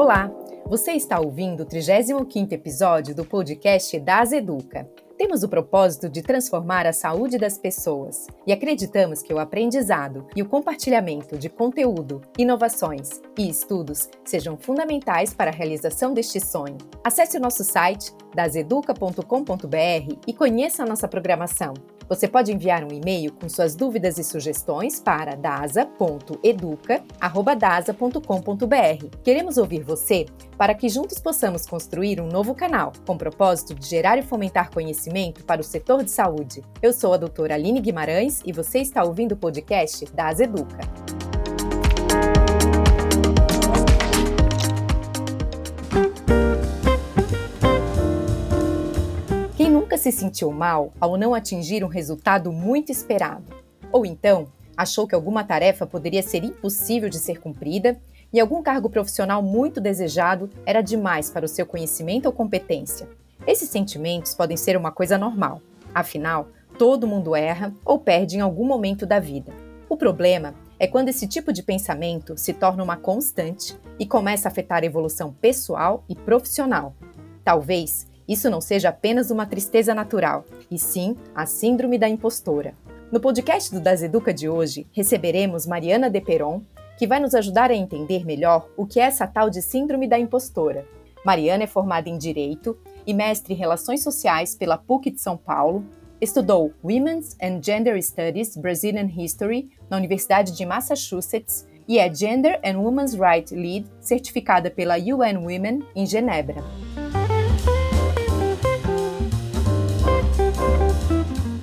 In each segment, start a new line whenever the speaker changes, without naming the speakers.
Olá, você está ouvindo o 35º episódio do podcast Das Educa. Temos o propósito de transformar a saúde das pessoas e acreditamos que o aprendizado e o compartilhamento de conteúdo, inovações e estudos sejam fundamentais para a realização deste sonho. Acesse o nosso site daseduca.com.br e conheça a nossa programação. Você pode enviar um e-mail com suas dúvidas e sugestões para dasa.educa@dasa.com.br. Queremos ouvir você para que juntos possamos construir um novo canal com o propósito de gerar e fomentar conhecimento para o setor de saúde. Eu sou a doutora Aline Guimarães e você está ouvindo o podcast Das Educa. Se sentiu mal ao não atingir um resultado muito esperado? Ou então, achou que alguma tarefa poderia ser impossível de ser cumprida e algum cargo profissional muito desejado era demais para o seu conhecimento ou competência? Esses sentimentos podem ser uma coisa normal, afinal, todo mundo erra ou perde em algum momento da vida. O problema é quando esse tipo de pensamento se torna uma constante e começa a afetar a evolução pessoal e profissional. Talvez isso não seja apenas uma tristeza natural, e sim a síndrome da impostora. No podcast do Das Educa de hoje, receberemos Mariana De Peron, que vai nos ajudar a entender melhor o que é essa tal de síndrome da impostora. Mariana é formada em Direito e mestre em Relações Sociais pela PUC de São Paulo, estudou Women's and Gender Studies Brazilian History na Universidade de Massachusetts e é Gender and Women's Rights Lead certificada pela UN Women em Genebra.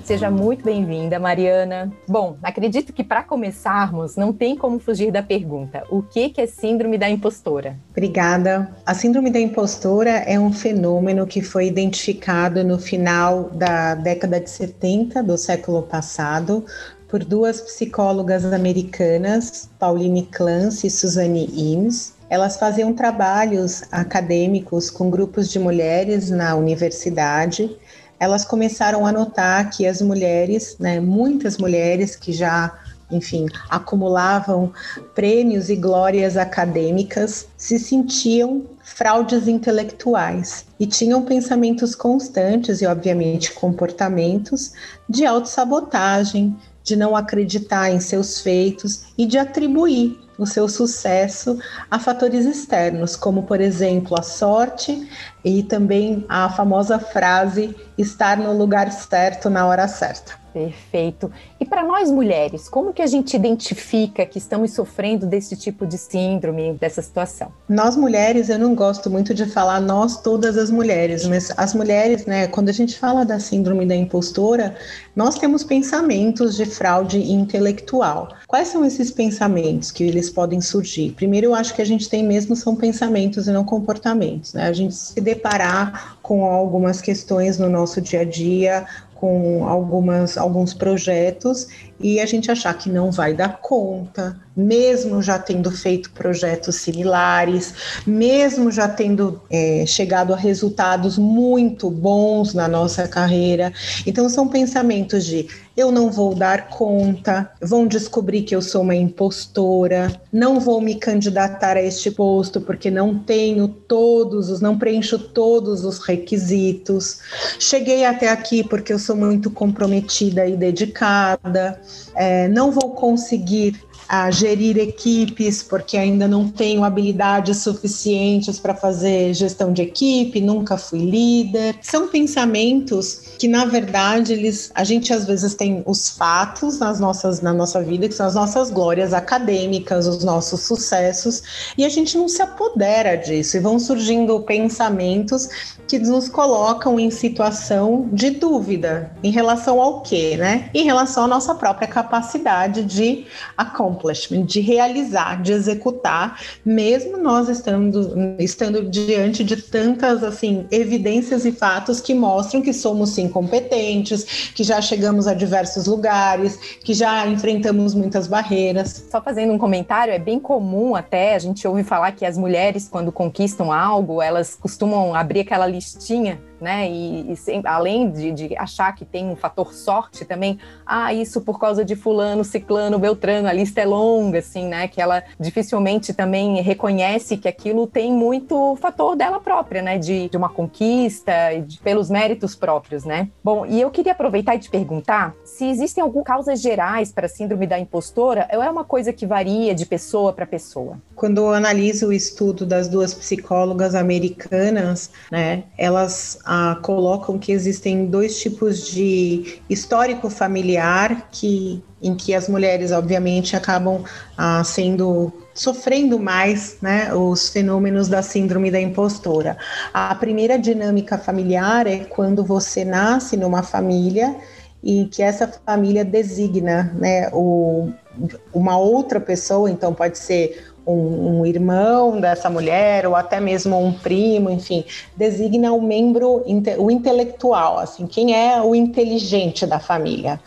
Seja muito bem-vinda, Mariana. Bom, acredito que para começarmos, não tem como fugir da pergunta: o que é síndrome da impostora?
Obrigada. A síndrome da impostora é um fenômeno que foi identificado no final da década de 70 do século passado por duas psicólogas americanas, Pauline Clance e Suzanne Imes. Elas faziam trabalhos acadêmicos com grupos de mulheres na universidade elas começaram a notar que as mulheres, né, muitas mulheres que já enfim, acumulavam prêmios e glórias acadêmicas, se sentiam fraudes intelectuais e tinham pensamentos constantes e, obviamente, comportamentos de autossabotagem, de não acreditar em seus feitos e de atribuir o seu sucesso a fatores externos, como por exemplo a sorte e também a famosa frase estar no lugar certo na hora certa.
Perfeito. E para nós mulheres, como que a gente identifica que estamos sofrendo desse tipo de síndrome, dessa situação?
Nós mulheres, eu não gosto muito de falar nós todas as mulheres, mas as mulheres, né, quando a gente fala da síndrome da impostora, nós temos pensamentos de fraude intelectual. Quais são esses pensamentos que eles podem surgir? Primeiro, eu acho que a gente tem mesmo são pensamentos e não comportamentos, né? A gente se deparar com algumas questões no nosso dia a dia, com algumas, alguns projetos e a gente achar que não vai dar conta, mesmo já tendo feito projetos similares, mesmo já tendo é, chegado a resultados muito bons na nossa carreira. Então, são pensamentos de eu não vou dar conta, vão descobrir que eu sou uma impostora, não vou me candidatar a este posto porque não tenho todos os, não preencho todos os requisitos. Cheguei até aqui porque eu sou muito comprometida e dedicada é, não vou conseguir a gerir equipes, porque ainda não tenho habilidades suficientes para fazer gestão de equipe, nunca fui líder. São pensamentos que, na verdade, eles, a gente às vezes tem os fatos nas nossas, na nossa vida, que são as nossas glórias acadêmicas, os nossos sucessos, e a gente não se apodera disso, e vão surgindo pensamentos que nos colocam em situação de dúvida em relação ao quê, né? Em relação à nossa própria capacidade de accomplishment, de realizar, de executar, mesmo nós estando, estando diante de tantas assim evidências e fatos que mostram que somos sim competentes, que já chegamos a diversos lugares, que já enfrentamos muitas barreiras.
Só fazendo um comentário, é bem comum até a gente ouve falar que as mulheres quando conquistam algo, elas costumam abrir aquela listinha né? E, e sem, além de, de, achar que tem um fator sorte também, ah, isso por causa de fulano, ciclano, beltrano, a lista é longa, assim, né? Que ela dificilmente também reconhece que aquilo tem muito fator dela própria, né? De, de uma conquista, de, pelos méritos próprios, né? Bom, e eu queria aproveitar e te perguntar se existem algumas causas gerais para a síndrome da impostora ou é uma coisa que varia de pessoa para pessoa?
Quando eu analiso o estudo das duas psicólogas americanas, né, elas ah, colocam que existem dois tipos de histórico familiar que em que as mulheres, obviamente, acabam ah, sendo sofrendo mais né, os fenômenos da síndrome da impostora. A primeira dinâmica familiar é quando você nasce numa família e que essa família designa né, o, uma outra pessoa, então pode ser um, um, irmão dessa mulher ou até mesmo um primo, enfim, designa o membro, o intelectual, assim, quem é o inteligente da família.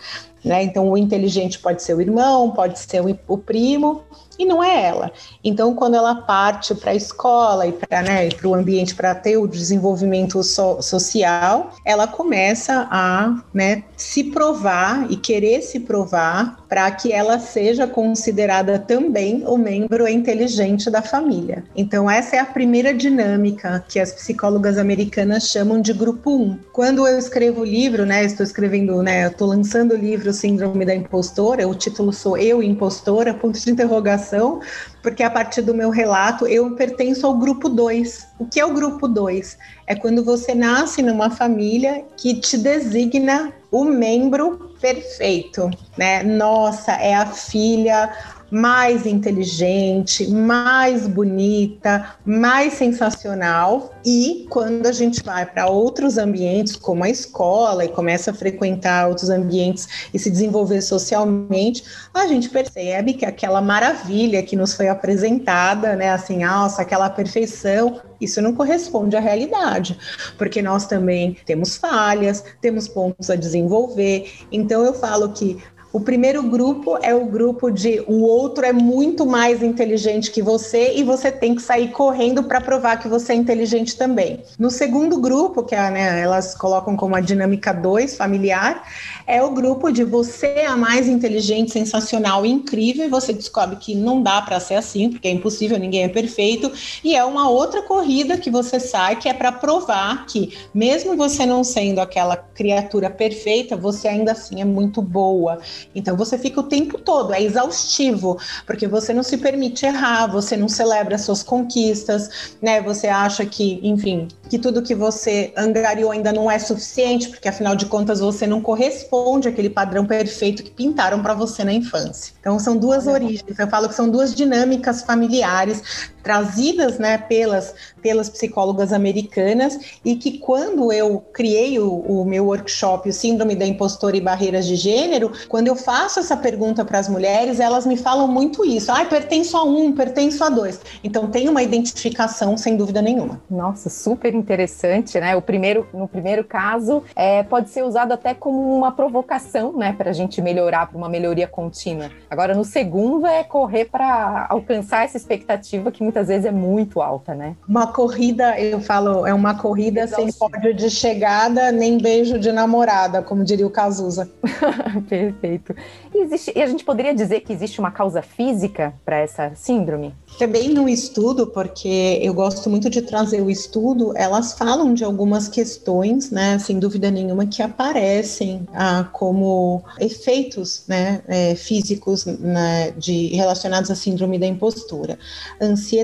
Né? Então, o inteligente pode ser o irmão, pode ser o, o primo, e não é ela. Então, quando ela parte para a escola e para né, o ambiente para ter o desenvolvimento so social, ela começa a né, se provar e querer se provar para que ela seja considerada também o membro inteligente da família. Então, essa é a primeira dinâmica que as psicólogas americanas chamam de grupo 1. Quando eu escrevo o livro, né, estou escrevendo, né, estou lançando o livro Síndrome da Impostora, o título sou Eu Impostora, ponto de interrogação porque a partir do meu relato eu pertenço ao grupo 2. O que é o grupo 2? É quando você nasce numa família que te designa o membro perfeito, né? Nossa, é a filha mais inteligente, mais bonita, mais sensacional. E quando a gente vai para outros ambientes, como a escola, e começa a frequentar outros ambientes e se desenvolver socialmente, a gente percebe que aquela maravilha que nos foi apresentada, né, assim, nossa, aquela perfeição, isso não corresponde à realidade, porque nós também temos falhas, temos pontos a desenvolver. Então eu falo que o primeiro grupo é o grupo de o outro é muito mais inteligente que você e você tem que sair correndo para provar que você é inteligente também. No segundo grupo, que é, né, elas colocam como a dinâmica 2 familiar, é o grupo de você é a mais inteligente, sensacional incrível, e você descobre que não dá para ser assim, porque é impossível, ninguém é perfeito, e é uma outra corrida que você sai que é para provar que mesmo você não sendo aquela criatura perfeita, você ainda assim é muito boa então você fica o tempo todo, é exaustivo, porque você não se permite errar, você não celebra suas conquistas, né? Você acha que, enfim, que tudo que você angariou ainda não é suficiente, porque afinal de contas você não corresponde àquele padrão perfeito que pintaram para você na infância. Então são duas origens, eu falo que são duas dinâmicas familiares trazidas, né, pelas pelas psicólogas americanas e que quando eu criei o, o meu workshop, o Síndrome da Impostora e Barreiras de Gênero, quando eu faço essa pergunta para as mulheres, elas me falam muito isso. Ah, pertenço a um, pertenço a dois. Então tem uma identificação, sem dúvida nenhuma.
Nossa, super interessante, né? O primeiro, no primeiro caso, é, pode ser usado até como uma provocação, né, para a gente melhorar, para uma melhoria contínua. Agora, no segundo, é correr para alcançar essa expectativa que muitas vezes é muito alta, né?
Uma corrida, eu falo, é uma corrida sem pódio de chegada, nem beijo de namorada, como diria o Cazuza.
Perfeito. E, existe, e a gente poderia dizer que existe uma causa física para essa síndrome?
Também no estudo, porque eu gosto muito de trazer o estudo, elas falam de algumas questões, né, sem dúvida nenhuma, que aparecem ah, como efeitos né, é, físicos né, de, relacionados à síndrome da impostura. Ansiedade,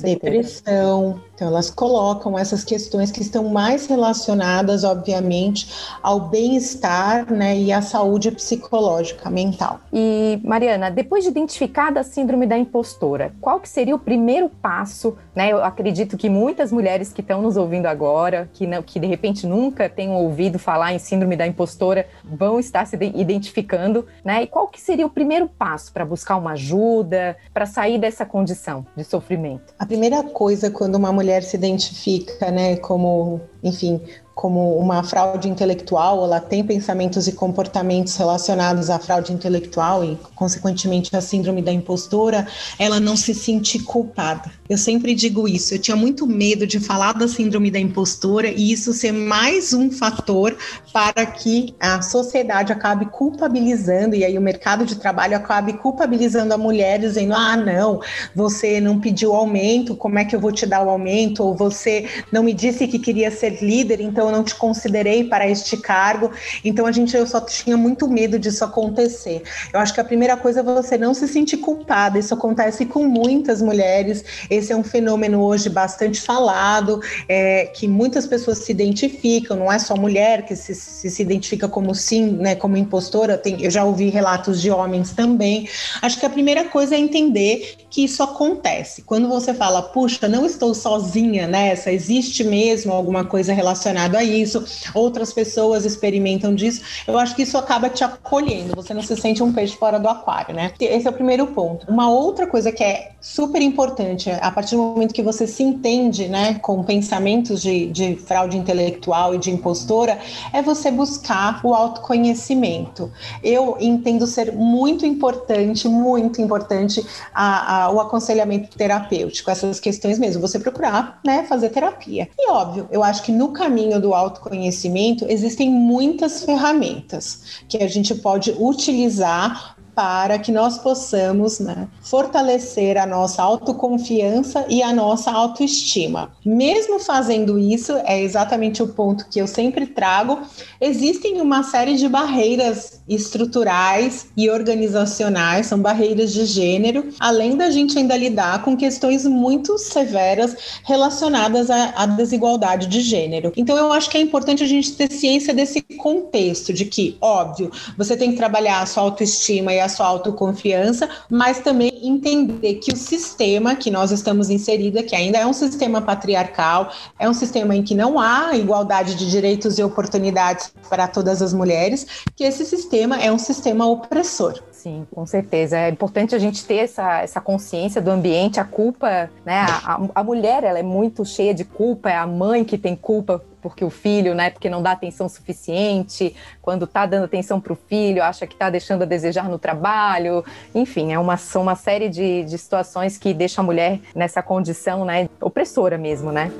depressão, então, elas colocam essas questões que estão mais relacionadas, obviamente, ao bem-estar né, e à saúde psicológica, mental.
E, Mariana, depois de identificada a síndrome da impostora, qual que seria o primeiro passo? Né? Eu acredito que muitas mulheres que estão nos ouvindo agora, que, não, que de repente nunca tenham ouvido falar em síndrome da impostora, vão estar se identificando. Né? E qual que seria o primeiro passo para buscar uma ajuda, para sair dessa condição de sofrimento?
A primeira coisa quando uma mulher mulher se identifica, né, como, enfim, como uma fraude intelectual, ela tem pensamentos e comportamentos relacionados à fraude intelectual e, consequentemente, à síndrome da impostora, ela não se sente culpada. Eu sempre digo isso, eu tinha muito medo de falar da síndrome da impostora e isso ser mais um fator para que a sociedade acabe culpabilizando e aí o mercado de trabalho acabe culpabilizando a mulher, dizendo: ah, não, você não pediu aumento, como é que eu vou te dar o aumento? Ou você não me disse que queria ser líder, então eu não te considerei para este cargo. Então a gente eu só tinha muito medo disso acontecer. Eu acho que a primeira coisa é você não se sentir culpada. Isso acontece com muitas mulheres. Esse é um fenômeno hoje bastante falado, é, que muitas pessoas se identificam. Não é só mulher que se, se, se identifica como sim, né, como impostora. Tem, eu já ouvi relatos de homens também. Acho que a primeira coisa é entender que isso acontece. Quando você fala, puxa, não estou sozinha nessa, existe mesmo alguma coisa relacionada a isso, outras pessoas experimentam disso, eu acho que isso acaba te acolhendo, você não se sente um peixe fora do aquário, né? Esse é o primeiro ponto. Uma outra coisa que é super importante, a partir do momento que você se entende, né, com pensamentos de, de fraude intelectual e de impostora, é você buscar o autoconhecimento. Eu entendo ser muito importante, muito importante a, a, o aconselhamento terapêutico, essas questões mesmo, você procurar, né, fazer terapia. E óbvio, eu acho que no caminho do autoconhecimento existem muitas ferramentas que a gente pode utilizar para que nós possamos né, fortalecer a nossa autoconfiança e a nossa autoestima. Mesmo fazendo isso, é exatamente o ponto que eu sempre trago, existem uma série de barreiras estruturais e organizacionais, são barreiras de gênero, além da gente ainda lidar com questões muito severas relacionadas à, à desigualdade de gênero. Então, eu acho que é importante a gente ter ciência desse contexto, de que, óbvio, você tem que trabalhar a sua autoestima e a sua autoconfiança, mas também entender que o sistema que nós estamos inserida, que ainda é um sistema patriarcal, é um sistema em que não há igualdade de direitos e oportunidades para todas as mulheres, que esse sistema é um sistema opressor.
Sim, com certeza. É importante a gente ter essa, essa consciência do ambiente, a culpa, né? A, a, mulher, ela é muito cheia de culpa, é a mãe que tem culpa porque o filho, né, porque não dá atenção suficiente, quando tá dando atenção para o filho, acha que tá deixando a desejar no trabalho, enfim, é uma, uma série de, de situações que deixam a mulher nessa condição, né, opressora mesmo, né.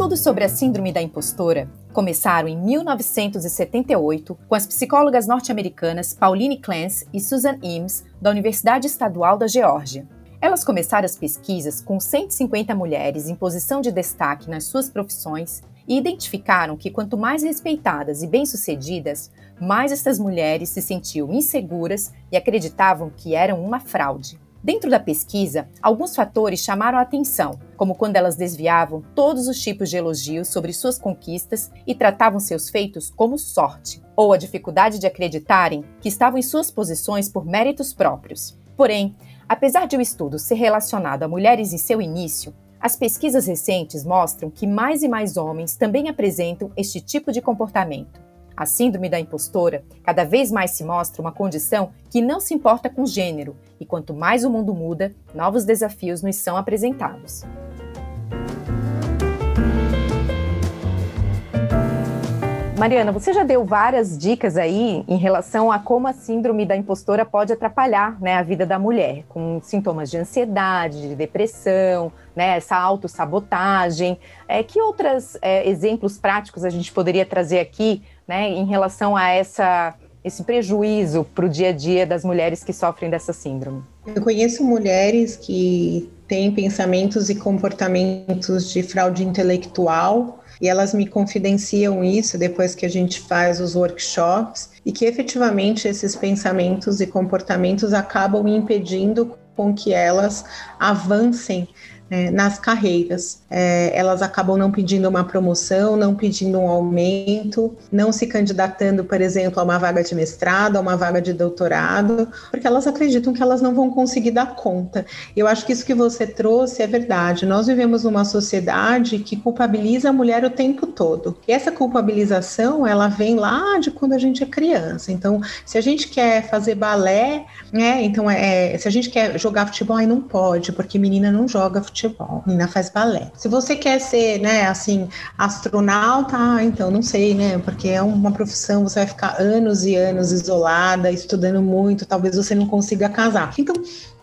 Estudos sobre a síndrome da impostora começaram em 1978 com as psicólogas norte-americanas Pauline Clance e Susan Eames, da Universidade Estadual da Geórgia. Elas começaram as pesquisas com 150 mulheres em posição de destaque nas suas profissões e identificaram que quanto mais respeitadas e bem-sucedidas, mais essas mulheres se sentiam inseguras e acreditavam que eram uma fraude. Dentro da pesquisa, alguns fatores chamaram a atenção, como quando elas desviavam todos os tipos de elogios sobre suas conquistas e tratavam seus feitos como sorte, ou a dificuldade de acreditarem que estavam em suas posições por méritos próprios. Porém, apesar de o estudo ser relacionado a mulheres em seu início, as pesquisas recentes mostram que mais e mais homens também apresentam este tipo de comportamento. A síndrome da impostora cada vez mais se mostra uma condição que não se importa com gênero, e quanto mais o mundo muda, novos desafios nos são apresentados. Mariana, você já deu várias dicas aí em relação a como a síndrome da impostora pode atrapalhar né, a vida da mulher, com sintomas de ansiedade, de depressão, né, essa autossabotagem. É, que outros é, exemplos práticos a gente poderia trazer aqui né, em relação a essa, esse prejuízo para o dia a dia das mulheres que sofrem dessa síndrome?
Eu conheço mulheres que têm pensamentos e comportamentos de fraude intelectual e elas me confidenciam isso depois que a gente faz os workshops e que efetivamente esses pensamentos e comportamentos acabam impedindo com que elas avancem é, nas carreiras. É, elas acabam não pedindo uma promoção, não pedindo um aumento, não se candidatando, por exemplo, a uma vaga de mestrado, a uma vaga de doutorado, porque elas acreditam que elas não vão conseguir dar conta. Eu acho que isso que você trouxe é verdade. Nós vivemos numa sociedade que culpabiliza a mulher o tempo todo. E essa culpabilização, ela vem lá de quando a gente é criança. Então, se a gente quer fazer balé, né? Então, é, se a gente quer jogar futebol, aí não pode, porque menina não joga futebol, menina faz balé. Se você quer ser, né, assim, astronauta, ah, então não sei, né? Porque é uma profissão, você vai ficar anos e anos isolada, estudando muito, talvez você não consiga casar. Então,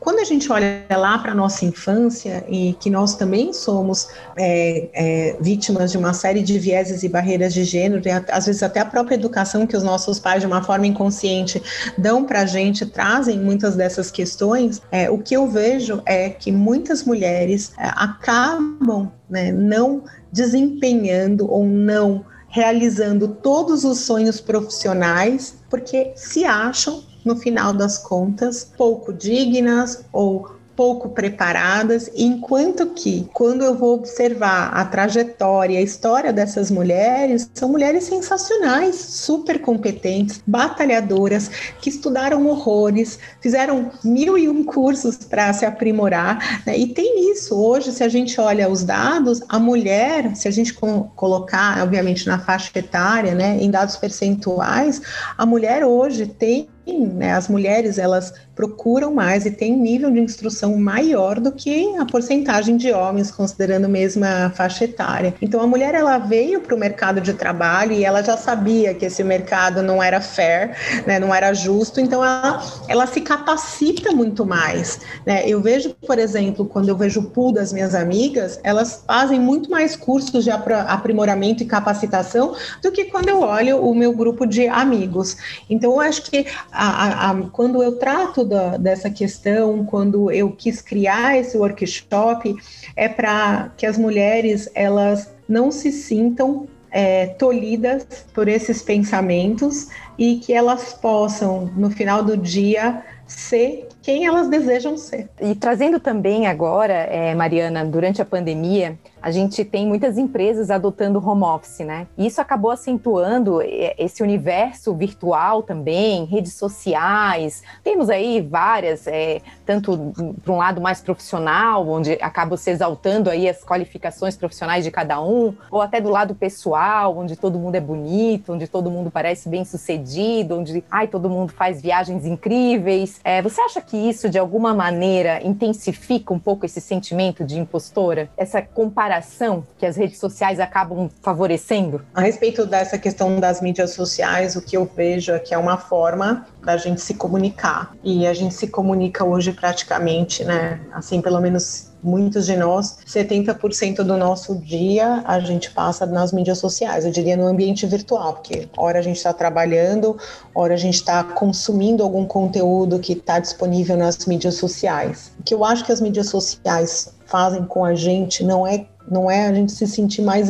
quando a gente olha lá para a nossa infância e que nós também somos é, é, vítimas de uma série de vieses e barreiras de gênero, e às vezes até a própria educação que os nossos pais, de uma forma inconsciente, dão para a gente, trazem muitas dessas questões, é, o que eu vejo é que muitas mulheres é, acabam né, não desempenhando ou não realizando todos os sonhos profissionais porque se acham no final das contas, pouco dignas ou pouco preparadas, enquanto que, quando eu vou observar a trajetória, a história dessas mulheres, são mulheres sensacionais, super competentes, batalhadoras, que estudaram horrores, fizeram mil e um cursos para se aprimorar, né? e tem isso. Hoje, se a gente olha os dados, a mulher, se a gente colocar, obviamente, na faixa etária, né, em dados percentuais, a mulher hoje tem né, as mulheres elas procuram mais e têm nível de instrução maior do que a porcentagem de homens, considerando a faixa etária. Então a mulher ela veio para o mercado de trabalho e ela já sabia que esse mercado não era fair, né, não era justo, então ela, ela se capacita muito mais. Né? Eu vejo, por exemplo, quando eu vejo o pool das minhas amigas, elas fazem muito mais cursos de aprimoramento e capacitação do que quando eu olho o meu grupo de amigos. Então eu acho que a, a, quando eu trato da, dessa questão, quando eu quis criar esse workshop, é para que as mulheres elas não se sintam é, tolhidas por esses pensamentos e que elas possam, no final do dia, ser quem elas desejam ser.
E trazendo também agora, é, Mariana, durante a pandemia, a gente tem muitas empresas adotando home office, né? E isso acabou acentuando é, esse universo virtual também, redes sociais. Temos aí várias, é, tanto para um lado mais profissional, onde acaba se exaltando aí as qualificações profissionais de cada um, ou até do lado pessoal, onde todo mundo é bonito, onde todo mundo parece bem sucedido, onde ai, todo mundo faz viagens incríveis. É, você acha que isso, de alguma maneira, intensifica um pouco esse sentimento de impostora? Essa comparação comparação que as redes sociais acabam favorecendo?
A respeito dessa questão das mídias sociais, o que eu vejo é que é uma forma da gente se comunicar. E a gente se comunica hoje praticamente, né? Assim, pelo menos muitos de nós, 70% do nosso dia a gente passa nas mídias sociais, eu diria no ambiente virtual, porque hora a gente está trabalhando, hora a gente está consumindo algum conteúdo que está disponível nas mídias sociais. O que eu acho que as mídias sociais fazem com a gente não é não é a gente se sentir mais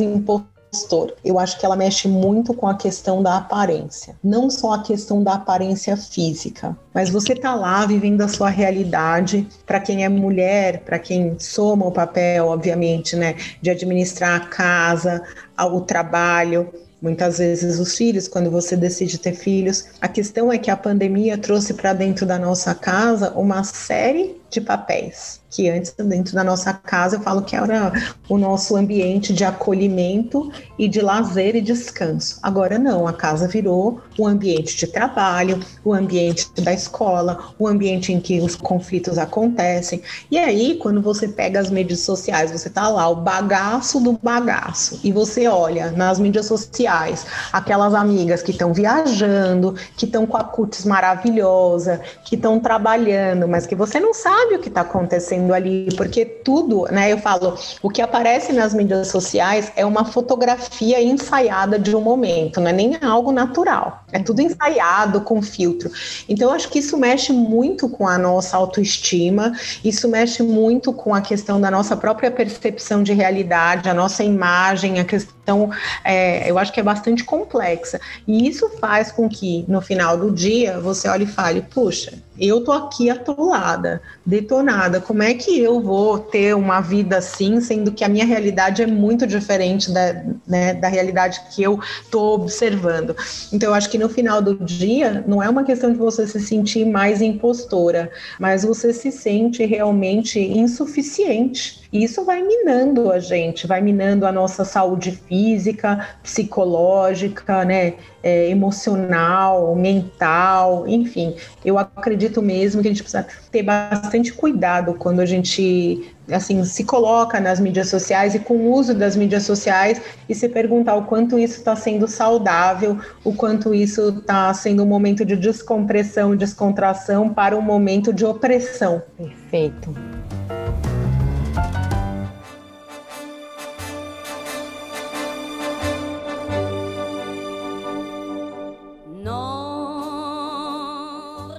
Eu acho que ela mexe muito com a questão da aparência, não só a questão da aparência física, mas você tá lá vivendo a sua realidade. Para quem é mulher, para quem soma o papel, obviamente, né, de administrar a casa, o trabalho, muitas vezes os filhos, quando você decide ter filhos. A questão é que a pandemia trouxe para dentro da nossa casa uma série de papéis que antes dentro da nossa casa eu falo que era o nosso ambiente de acolhimento e de lazer e descanso. Agora não, a casa virou o ambiente de trabalho, o ambiente da escola, o ambiente em que os conflitos acontecem. E aí, quando você pega as mídias sociais, você tá lá, o bagaço do bagaço, e você olha nas mídias sociais aquelas amigas que estão viajando, que estão com a cutis maravilhosa, que estão trabalhando, mas que você não sabe o que está acontecendo acontecendo ali, porque tudo, né? Eu falo, o que aparece nas mídias sociais é uma fotografia ensaiada de um momento, não é nem algo natural. É tudo ensaiado com filtro. Então, eu acho que isso mexe muito com a nossa autoestima, isso mexe muito com a questão da nossa própria percepção de realidade, a nossa imagem, a questão Então, é, eu acho que é bastante complexa. E isso faz com que, no final do dia, você olhe e fale: puxa, eu tô aqui atolada, detonada. Como é que eu vou ter uma vida assim, sendo que a minha realidade é muito diferente da, né, da realidade que eu tô observando? Então, eu acho que no final do dia, não é uma questão de você se sentir mais impostora, mas você se sente realmente insuficiente. E isso vai minando a gente, vai minando a nossa saúde física, psicológica, né? é, emocional, mental, enfim. Eu acredito mesmo que a gente precisa ter bastante cuidado quando a gente assim se coloca nas mídias sociais e com o uso das mídias sociais e se perguntar o quanto isso está sendo saudável, o quanto isso está sendo um momento de descompressão, descontração para um momento de opressão.
Perfeito.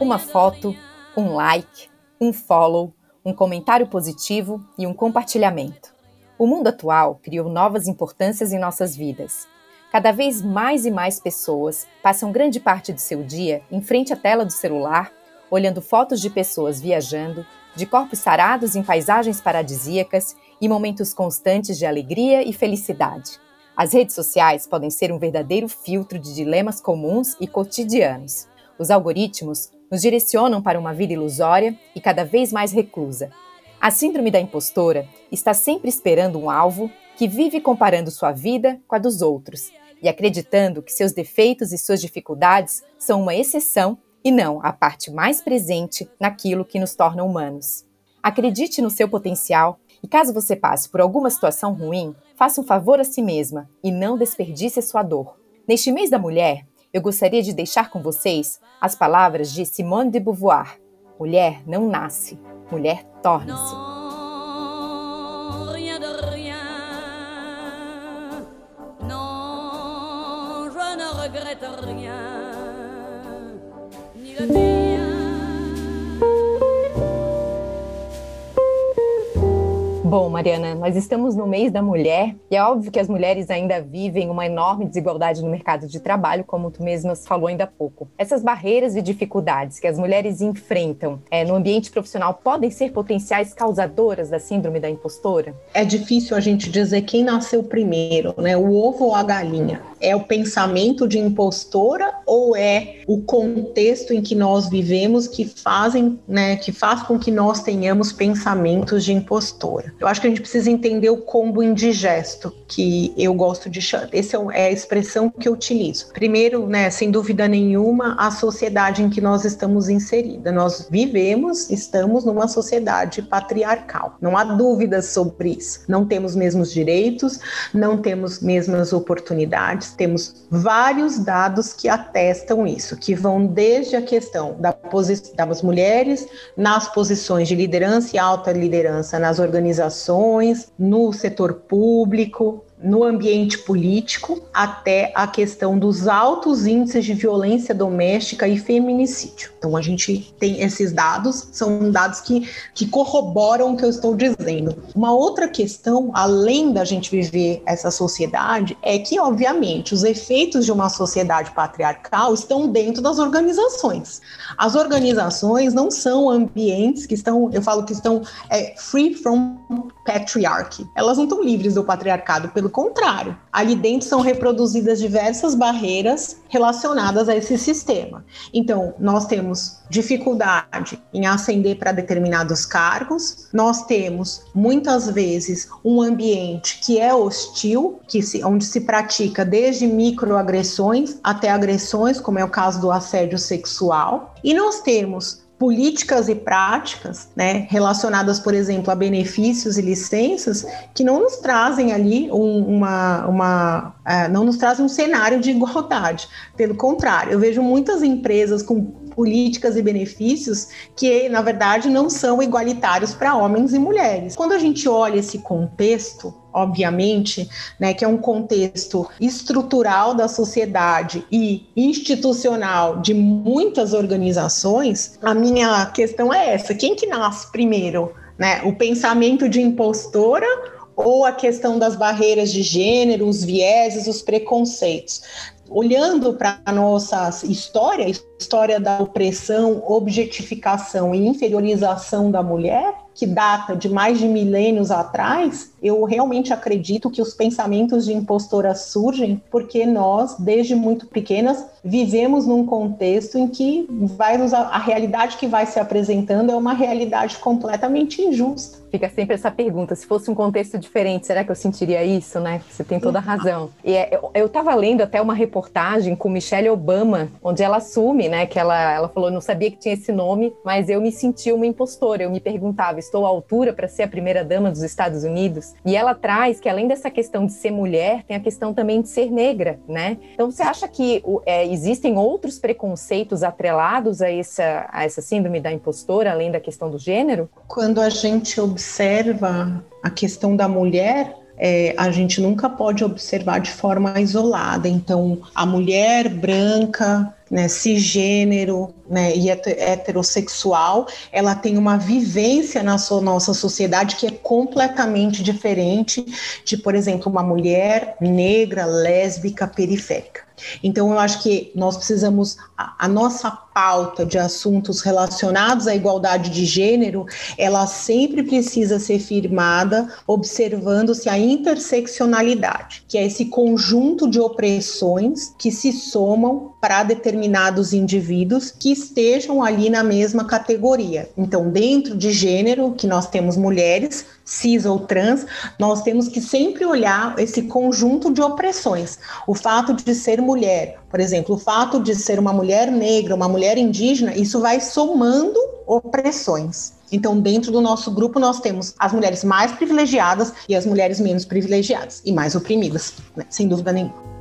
Uma foto, um like, um follow, um comentário positivo e um compartilhamento. O mundo atual criou novas importâncias em nossas vidas. Cada vez mais e mais pessoas passam grande parte do seu dia em frente à tela do celular, olhando fotos de pessoas viajando, de corpos sarados em paisagens paradisíacas e momentos constantes de alegria e felicidade. As redes sociais podem ser um verdadeiro filtro de dilemas comuns e cotidianos. Os algoritmos nos direcionam para uma vida ilusória e cada vez mais reclusa. A síndrome da impostora está sempre esperando um alvo que vive comparando sua vida com a dos outros e acreditando que seus defeitos e suas dificuldades são uma exceção e não a parte mais presente naquilo que nos torna humanos. Acredite no seu potencial e caso você passe por alguma situação ruim, faça um favor a si mesma e não desperdice sua dor. Neste mês da mulher, eu gostaria de deixar com vocês as palavras de Simone de Beauvoir: Mulher não nasce, mulher torna-se. rien, ni Bom, Mariana, nós estamos no mês da mulher e é óbvio que as mulheres ainda vivem uma enorme desigualdade no mercado de trabalho, como tu mesma falou ainda há pouco. Essas barreiras e dificuldades que as mulheres enfrentam é, no ambiente profissional podem ser potenciais causadoras da síndrome da impostora?
É difícil a gente dizer quem nasceu primeiro, né? O ovo ou a galinha? É o pensamento de impostora ou é o contexto em que nós vivemos que fazem, né, que faz com que nós tenhamos pensamentos de impostora? Eu acho que a gente precisa entender o combo indigesto, que eu gosto de chamar. Essa é, é a expressão que eu utilizo. Primeiro, né, sem dúvida nenhuma, a sociedade em que nós estamos inserida. Nós vivemos, estamos numa sociedade patriarcal. Não há dúvidas sobre isso. Não temos mesmos direitos, não temos mesmas oportunidades, temos vários dados que atestam isso, que vão desde a questão da das mulheres nas posições de liderança e alta liderança nas organizações organizações, no setor público, no ambiente político até a questão dos altos índices de violência doméstica e feminicídio. Então a gente tem esses dados, são dados que, que corroboram o que eu estou dizendo. Uma outra questão, além da gente viver essa sociedade, é que, obviamente, os efeitos de uma sociedade patriarcal estão dentro das organizações. As organizações não são ambientes que estão, eu falo que estão é, free from patriarchy. Elas não estão livres do patriarcado, pelo contrário. Ali dentro são reproduzidas diversas barreiras relacionadas a esse sistema. Então, nós temos dificuldade em ascender para determinados cargos, nós temos muitas vezes um ambiente que é hostil, que se, onde se pratica desde microagressões até agressões, como é o caso do assédio sexual, e nós temos políticas e práticas, né, relacionadas, por exemplo, a benefícios e licenças, que não nos trazem ali um, uma, uma uh, não nos trazem um cenário de igualdade. Pelo contrário, eu vejo muitas empresas com políticas e benefícios que, na verdade, não são igualitários para homens e mulheres. Quando a gente olha esse contexto, obviamente, né, que é um contexto estrutural da sociedade e institucional de muitas organizações, a minha questão é essa: quem que nasce primeiro, né? O pensamento de impostora ou a questão das barreiras de gênero, os vieses, os preconceitos olhando para a nossa história, história da opressão, objetificação e inferiorização da mulher, que data de mais de milênios atrás, eu realmente acredito que os pensamentos de impostora surgem porque nós, desde muito pequenas, vivemos num contexto em que vai nos, a realidade que vai se apresentando é uma realidade completamente injusta.
Fica sempre essa pergunta: se fosse um contexto diferente, será que eu sentiria isso, né? Você tem toda a razão. E é, eu estava lendo até uma reportagem com Michelle Obama, onde ela assume, né, que ela, ela falou: não sabia que tinha esse nome, mas eu me senti uma impostora. Eu me perguntava: estou à altura para ser a primeira dama dos Estados Unidos? E ela traz que além dessa questão de ser mulher, tem a questão também de ser negra, né? Então você acha que é, existem outros preconceitos atrelados a essa, a essa síndrome da impostora, além da questão do gênero?
Quando a gente observa a questão da mulher, é, a gente nunca pode observar de forma isolada. Então, a mulher branca, né, cisgênero né, e heterossexual, ela tem uma vivência na sua, nossa sociedade que é completamente diferente de, por exemplo, uma mulher negra, lésbica, periférica. Então, eu acho que nós precisamos, a, a, nossa pauta de assuntos relacionados à igualdade de gênero, ela sempre precisa ser firmada observando-se a interseccionalidade, que é esse conjunto de opressões que se somam para determinados indivíduos que estejam ali na mesma categoria. Então, dentro de gênero, que nós temos mulheres, cis ou trans, nós temos que sempre olhar esse conjunto de opressões. O fato de ser mulher, por exemplo, o fato de ser uma mulher negra, uma mulher indígena, isso vai somando opressões. Então, dentro do nosso grupo, nós temos as mulheres mais privilegiadas e as mulheres menos privilegiadas e mais oprimidas, né? sem dúvida nenhuma.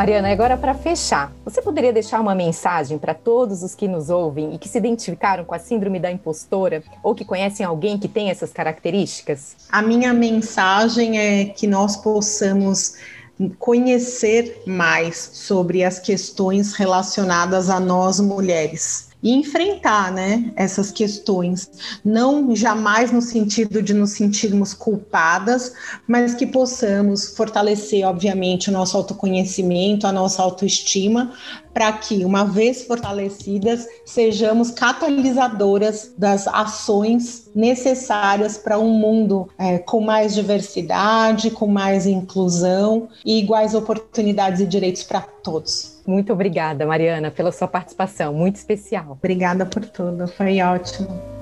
Mariana, agora para fechar, você poderia deixar uma mensagem para todos os que nos ouvem e que se identificaram com a síndrome da impostora ou que conhecem alguém que tem essas características?
A minha mensagem é que nós possamos conhecer mais sobre as questões relacionadas a nós mulheres e enfrentar né, essas questões, não jamais no sentido de nos sentirmos culpadas, mas que possamos fortalecer, obviamente, o nosso autoconhecimento, a nossa autoestima, para que, uma vez fortalecidas, sejamos catalisadoras das ações necessárias para um mundo é, com mais diversidade, com mais inclusão e iguais oportunidades e direitos para todos.
Muito obrigada, Mariana, pela sua participação, muito especial.
Obrigada por tudo, foi ótimo.